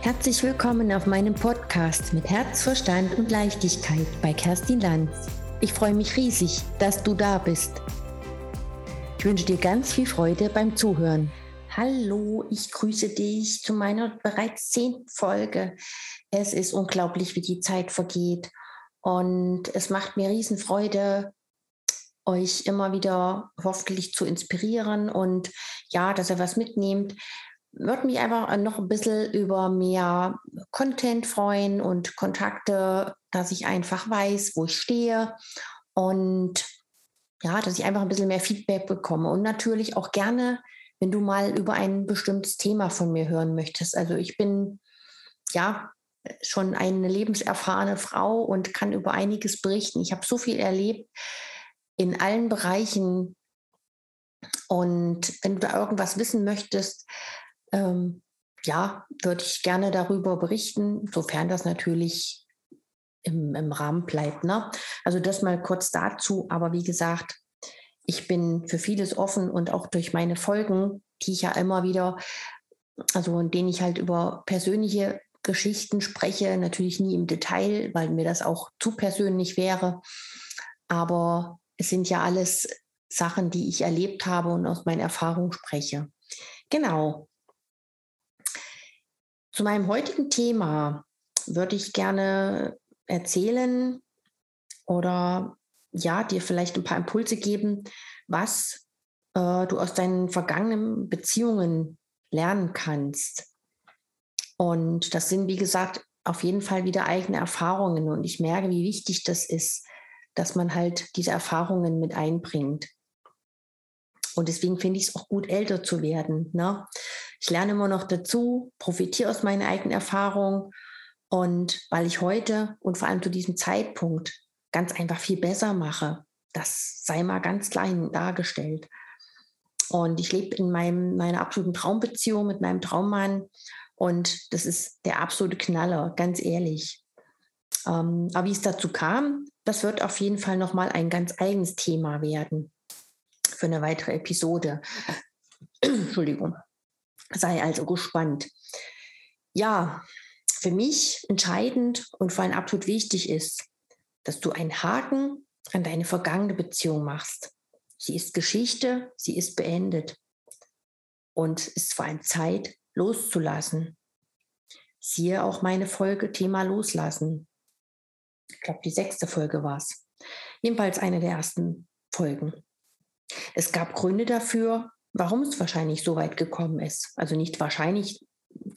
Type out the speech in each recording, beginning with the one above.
Herzlich willkommen auf meinem Podcast mit Herz, Verstand und Leichtigkeit bei Kerstin Lanz. Ich freue mich riesig, dass du da bist. Ich wünsche dir ganz viel Freude beim Zuhören. Hallo, ich grüße dich zu meiner bereits zehnten Folge. Es ist unglaublich, wie die Zeit vergeht. Und es macht mir Riesenfreude, euch immer wieder hoffentlich zu inspirieren und ja, dass ihr was mitnehmt. Würde mich einfach noch ein bisschen über mehr Content freuen und Kontakte, dass ich einfach weiß, wo ich stehe und ja, dass ich einfach ein bisschen mehr Feedback bekomme und natürlich auch gerne, wenn du mal über ein bestimmtes Thema von mir hören möchtest. Also ich bin ja schon eine lebenserfahrene Frau und kann über einiges berichten. Ich habe so viel erlebt in allen Bereichen. Und wenn du da irgendwas wissen möchtest, ähm, ja, würde ich gerne darüber berichten, sofern das natürlich im, im Rahmen bleibt. Ne? Also das mal kurz dazu. Aber wie gesagt, ich bin für vieles offen und auch durch meine Folgen, die ich ja immer wieder, also in denen ich halt über persönliche Geschichten spreche, natürlich nie im Detail, weil mir das auch zu persönlich wäre. Aber es sind ja alles Sachen, die ich erlebt habe und aus meiner Erfahrung spreche. Genau. Zu meinem heutigen Thema würde ich gerne erzählen oder ja, dir vielleicht ein paar Impulse geben, was äh, du aus deinen vergangenen Beziehungen lernen kannst. Und das sind, wie gesagt, auf jeden Fall wieder eigene Erfahrungen. Und ich merke, wie wichtig das ist, dass man halt diese Erfahrungen mit einbringt. Und deswegen finde ich es auch gut, älter zu werden. Ne? Ich lerne immer noch dazu, profitiere aus meiner eigenen Erfahrung. Und weil ich heute und vor allem zu diesem Zeitpunkt ganz einfach viel besser mache, das sei mal ganz klein dargestellt. Und ich lebe in meinem, meiner absoluten Traumbeziehung mit meinem Traummann. Und das ist der absolute Knaller, ganz ehrlich. Ähm, aber wie es dazu kam, das wird auf jeden Fall nochmal ein ganz eigenes Thema werden für eine weitere Episode. Entschuldigung. Sei also gespannt. Ja, für mich entscheidend und vor allem absolut wichtig ist, dass du einen Haken an deine vergangene Beziehung machst. Sie ist Geschichte, sie ist beendet. Und es ist vor allem Zeit, loszulassen. Siehe auch meine Folge Thema Loslassen. Ich glaube, die sechste Folge war es. Jedenfalls eine der ersten Folgen. Es gab Gründe dafür, warum es wahrscheinlich so weit gekommen ist. Also nicht wahrscheinlich,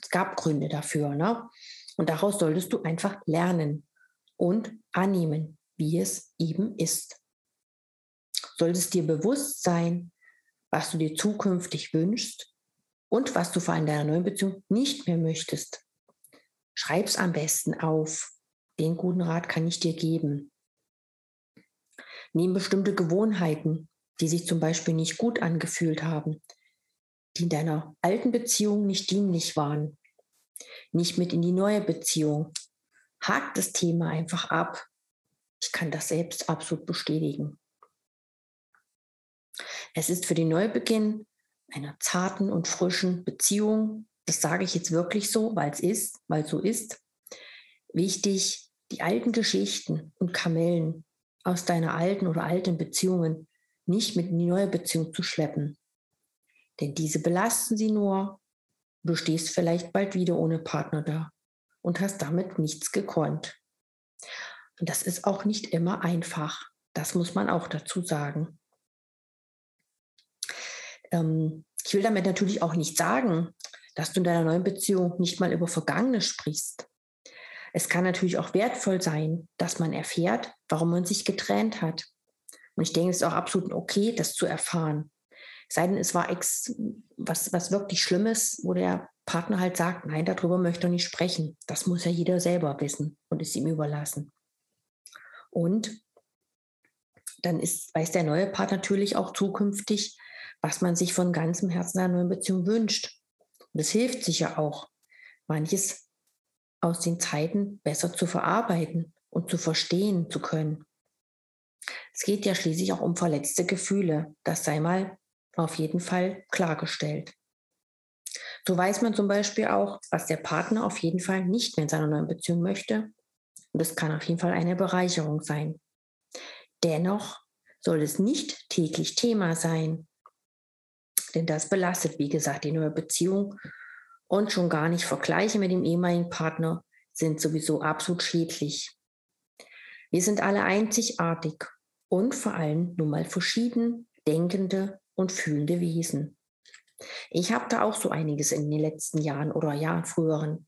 es gab Gründe dafür. Ne? Und daraus solltest du einfach lernen und annehmen, wie es eben ist. Solltest dir bewusst sein, was du dir zukünftig wünschst und was du vor allem deiner neuen Beziehung nicht mehr möchtest. Schreib's am besten auf. Den guten Rat kann ich dir geben. Nimm bestimmte Gewohnheiten, die sich zum Beispiel nicht gut angefühlt haben, die in deiner alten Beziehung nicht dienlich waren, nicht mit in die neue Beziehung. Hakt das Thema einfach ab. Ich kann das selbst absolut bestätigen. Es ist für den Neubeginn einer zarten und frischen Beziehung, das sage ich jetzt wirklich so, weil es ist, weil so ist, wichtig, die alten Geschichten und Kamellen aus deiner alten oder alten Beziehungen nicht mit in die neue Beziehung zu schleppen. Denn diese belasten sie nur. Du stehst vielleicht bald wieder ohne Partner da und hast damit nichts gekonnt. Und das ist auch nicht immer einfach. Das muss man auch dazu sagen. Ähm, ich will damit natürlich auch nicht sagen, dass du in deiner neuen Beziehung nicht mal über Vergangenes sprichst. Es kann natürlich auch wertvoll sein, dass man erfährt, warum man sich getrennt hat. Und ich denke, es ist auch absolut okay, das zu erfahren. Sei denn, es war ex, was, was wirklich Schlimmes, wo der Partner halt sagt, nein, darüber möchte er nicht sprechen. Das muss ja jeder selber wissen und ist ihm überlassen. Und dann ist, weiß der neue Part natürlich auch zukünftig, was man sich von ganzem Herzen einer neuen Beziehung wünscht. Und es hilft sicher auch, manches aus den Zeiten besser zu verarbeiten und zu verstehen zu können. Es geht ja schließlich auch um verletzte Gefühle. Das sei mal auf jeden Fall klargestellt. So weiß man zum Beispiel auch, was der Partner auf jeden Fall nicht mehr in seiner neuen Beziehung möchte. Und das kann auf jeden Fall eine Bereicherung sein. Dennoch soll es nicht täglich Thema sein. Denn das belastet, wie gesagt, die neue Beziehung. Und schon gar nicht Vergleiche mit dem ehemaligen Partner sind sowieso absolut schädlich. Wir sind alle einzigartig und vor allem nun mal verschieden denkende und fühlende Wesen. Ich habe da auch so einiges in den letzten Jahren oder ja, früheren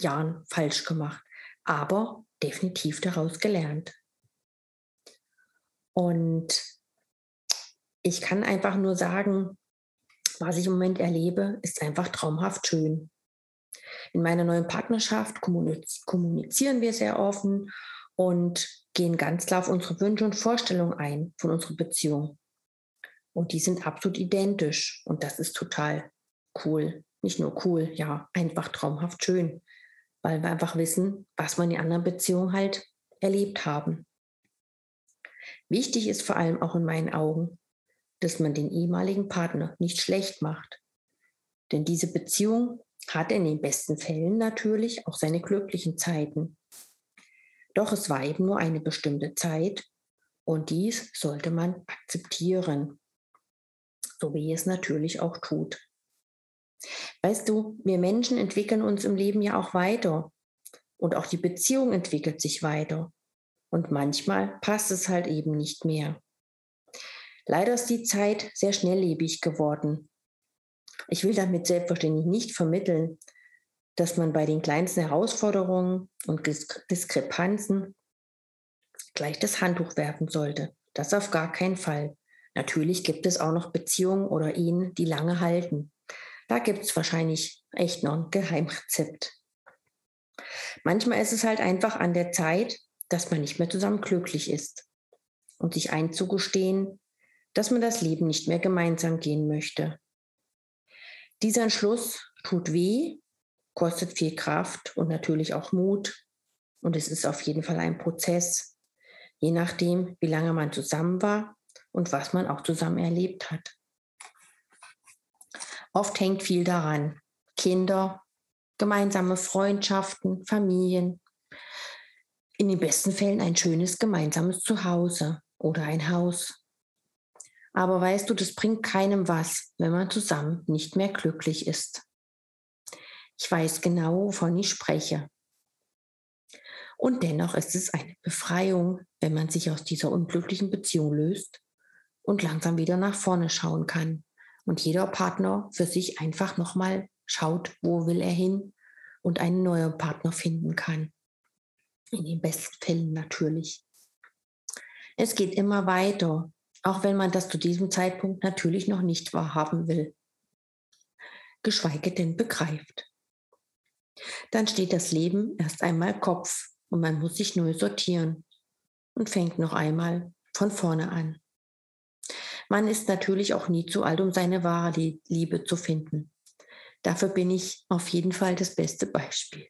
Jahren falsch gemacht, aber definitiv daraus gelernt. Und ich kann einfach nur sagen, was ich im Moment erlebe, ist einfach traumhaft schön. In meiner neuen Partnerschaft kommunizieren wir sehr offen und gehen ganz klar auf unsere Wünsche und Vorstellungen ein von unserer Beziehung. Und die sind absolut identisch. Und das ist total cool. Nicht nur cool, ja, einfach traumhaft schön. Weil wir einfach wissen, was wir in den anderen Beziehungen halt erlebt haben. Wichtig ist vor allem auch in meinen Augen, dass man den ehemaligen Partner nicht schlecht macht. Denn diese Beziehung hat in den besten Fällen natürlich auch seine glücklichen Zeiten. Doch es war eben nur eine bestimmte Zeit und dies sollte man akzeptieren so wie es natürlich auch tut. Weißt du, wir Menschen entwickeln uns im Leben ja auch weiter und auch die Beziehung entwickelt sich weiter. Und manchmal passt es halt eben nicht mehr. Leider ist die Zeit sehr schnelllebig geworden. Ich will damit selbstverständlich nicht vermitteln, dass man bei den kleinsten Herausforderungen und Diskrepanzen gleich das Handtuch werfen sollte. Das auf gar keinen Fall. Natürlich gibt es auch noch Beziehungen oder Ehen, die lange halten. Da gibt es wahrscheinlich echt noch ein Geheimrezept. Manchmal ist es halt einfach an der Zeit, dass man nicht mehr zusammen glücklich ist und sich einzugestehen, dass man das Leben nicht mehr gemeinsam gehen möchte. Dieser Entschluss tut weh, kostet viel Kraft und natürlich auch Mut. Und es ist auf jeden Fall ein Prozess, je nachdem, wie lange man zusammen war und was man auch zusammen erlebt hat. Oft hängt viel daran. Kinder, gemeinsame Freundschaften, Familien. In den besten Fällen ein schönes gemeinsames Zuhause oder ein Haus. Aber weißt du, das bringt keinem was, wenn man zusammen nicht mehr glücklich ist. Ich weiß genau, wovon ich spreche. Und dennoch ist es eine Befreiung, wenn man sich aus dieser unglücklichen Beziehung löst und langsam wieder nach vorne schauen kann. Und jeder Partner für sich einfach nochmal schaut, wo will er hin und einen neuen Partner finden kann. In den besten Fällen natürlich. Es geht immer weiter, auch wenn man das zu diesem Zeitpunkt natürlich noch nicht wahrhaben will. Geschweige denn begreift. Dann steht das Leben erst einmal Kopf und man muss sich neu sortieren und fängt noch einmal von vorne an. Man ist natürlich auch nie zu alt, um seine wahre Liebe zu finden. Dafür bin ich auf jeden Fall das beste Beispiel.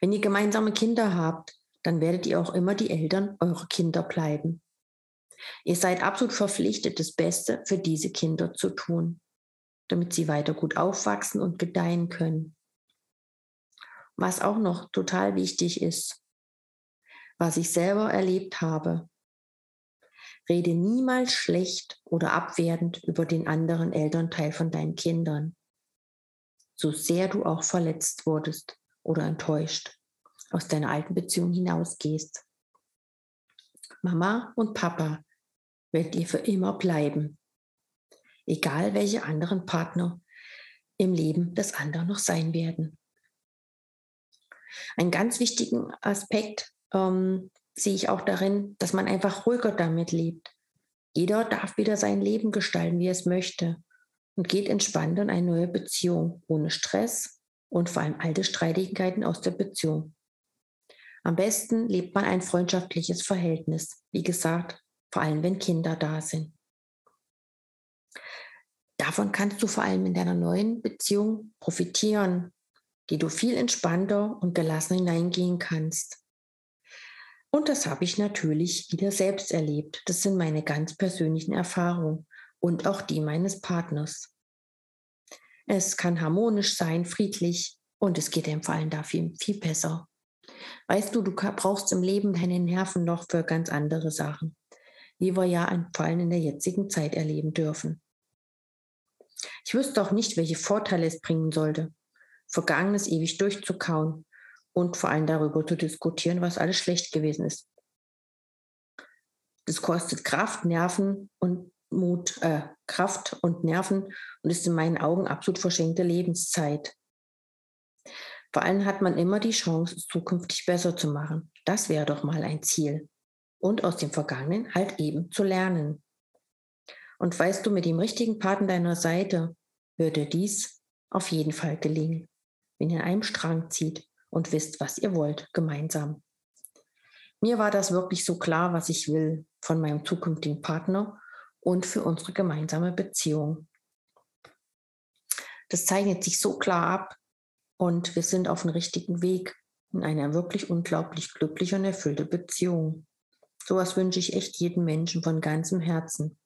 Wenn ihr gemeinsame Kinder habt, dann werdet ihr auch immer die Eltern eurer Kinder bleiben. Ihr seid absolut verpflichtet, das Beste für diese Kinder zu tun, damit sie weiter gut aufwachsen und gedeihen können. Was auch noch total wichtig ist, was ich selber erlebt habe, Rede niemals schlecht oder abwertend über den anderen Elternteil von deinen Kindern, so sehr du auch verletzt wurdest oder enttäuscht aus deiner alten Beziehung hinausgehst. Mama und Papa wird dir für immer bleiben, egal welche anderen Partner im Leben des anderen noch sein werden. Ein ganz wichtigen Aspekt ähm, sehe ich auch darin, dass man einfach ruhiger damit lebt. Jeder darf wieder sein Leben gestalten, wie er es möchte und geht entspannt in eine neue Beziehung, ohne Stress und vor allem alte Streitigkeiten aus der Beziehung. Am besten lebt man ein freundschaftliches Verhältnis, wie gesagt, vor allem wenn Kinder da sind. Davon kannst du vor allem in deiner neuen Beziehung profitieren, die du viel entspannter und gelassen hineingehen kannst. Und das habe ich natürlich wieder selbst erlebt. Das sind meine ganz persönlichen Erfahrungen und auch die meines Partners. Es kann harmonisch sein, friedlich und es geht dem Fallen da viel, viel besser. Weißt du, du brauchst im Leben deine Nerven noch für ganz andere Sachen, wie wir ja ein Fallen in der jetzigen Zeit erleben dürfen. Ich wüsste auch nicht, welche Vorteile es bringen sollte, Vergangenes ewig durchzukauen und vor allem darüber zu diskutieren, was alles schlecht gewesen ist. Das kostet Kraft, Nerven und Mut, äh, Kraft und Nerven und ist in meinen Augen absolut verschenkte Lebenszeit. Vor allem hat man immer die Chance, es zukünftig besser zu machen. Das wäre doch mal ein Ziel. Und aus dem Vergangenen halt eben zu lernen. Und weißt du, mit dem richtigen Partner deiner Seite würde dies auf jeden Fall gelingen, wenn ihr an einem Strang zieht und wisst, was ihr wollt, gemeinsam. Mir war das wirklich so klar, was ich will von meinem zukünftigen Partner und für unsere gemeinsame Beziehung. Das zeichnet sich so klar ab und wir sind auf dem richtigen Weg in einer wirklich unglaublich glückliche und erfüllte Beziehung. Sowas wünsche ich echt jedem Menschen von ganzem Herzen.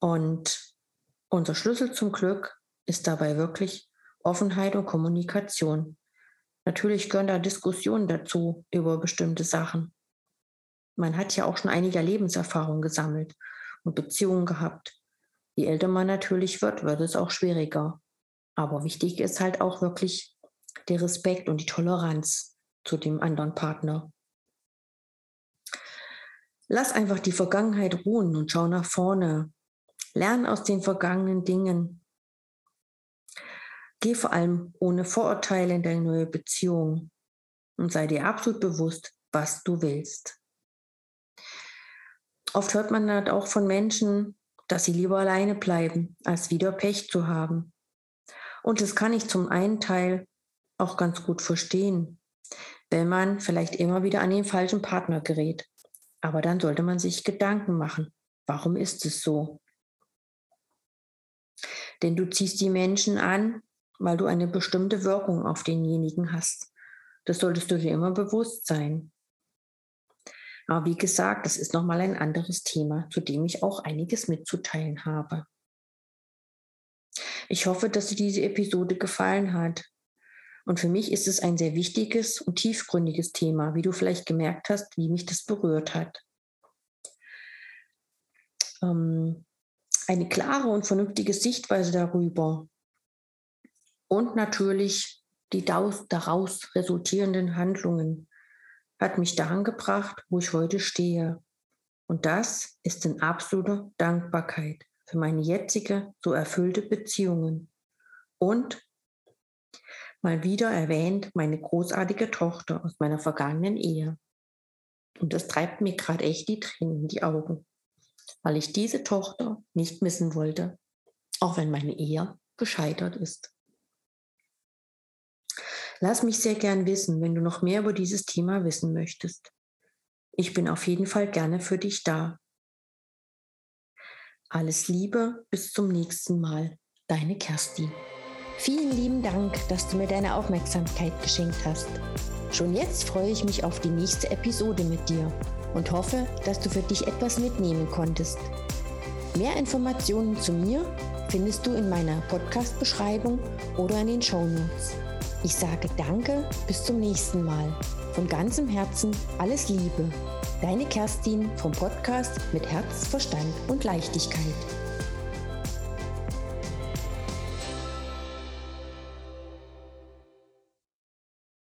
Und unser Schlüssel zum Glück ist dabei wirklich Offenheit und Kommunikation. Natürlich gehören da Diskussionen dazu über bestimmte Sachen. Man hat ja auch schon einige Lebenserfahrungen gesammelt und Beziehungen gehabt. Je älter man natürlich wird, wird es auch schwieriger. Aber wichtig ist halt auch wirklich der Respekt und die Toleranz zu dem anderen Partner. Lass einfach die Vergangenheit ruhen und schau nach vorne. Lern aus den vergangenen Dingen. Geh vor allem ohne Vorurteile in deine neue Beziehung und sei dir absolut bewusst, was du willst. Oft hört man halt auch von Menschen, dass sie lieber alleine bleiben, als wieder Pech zu haben. Und das kann ich zum einen Teil auch ganz gut verstehen, wenn man vielleicht immer wieder an den falschen Partner gerät. Aber dann sollte man sich Gedanken machen, warum ist es so? Denn du ziehst die Menschen an, weil du eine bestimmte Wirkung auf denjenigen hast. Das solltest du dir immer bewusst sein. Aber wie gesagt, das ist nochmal ein anderes Thema, zu dem ich auch einiges mitzuteilen habe. Ich hoffe, dass dir diese Episode gefallen hat. Und für mich ist es ein sehr wichtiges und tiefgründiges Thema, wie du vielleicht gemerkt hast, wie mich das berührt hat. Ähm, eine klare und vernünftige Sichtweise darüber und natürlich die daraus resultierenden Handlungen hat mich daran gebracht, wo ich heute stehe. Und das ist in absoluter Dankbarkeit für meine jetzige so erfüllte Beziehungen. Und mal wieder erwähnt meine großartige Tochter aus meiner vergangenen Ehe. Und das treibt mir gerade echt die Tränen in die Augen, weil ich diese Tochter nicht missen wollte, auch wenn meine Ehe gescheitert ist. Lass mich sehr gern wissen, wenn du noch mehr über dieses Thema wissen möchtest. Ich bin auf jeden Fall gerne für dich da. Alles Liebe, bis zum nächsten Mal. Deine Kerstin. Vielen lieben Dank, dass du mir deine Aufmerksamkeit geschenkt hast. Schon jetzt freue ich mich auf die nächste Episode mit dir und hoffe, dass du für dich etwas mitnehmen konntest. Mehr Informationen zu mir findest du in meiner Podcast-Beschreibung oder in den Show Notes. Ich sage Danke, bis zum nächsten Mal. Von ganzem Herzen alles Liebe. Deine Kerstin vom Podcast mit Herz, Verstand und Leichtigkeit.